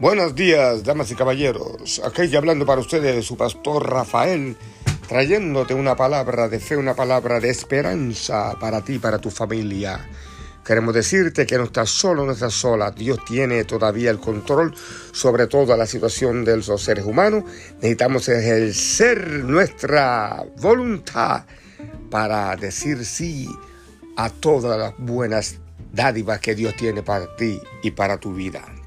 Buenos días, damas y caballeros. Aquí hablando para ustedes su pastor Rafael, trayéndote una palabra de fe, una palabra de esperanza para ti, para tu familia. Queremos decirte que no estás solo, no estás sola. Dios tiene todavía el control sobre toda la situación de los seres humanos. Necesitamos ejercer nuestra voluntad para decir sí a todas las buenas dádivas que Dios tiene para ti y para tu vida.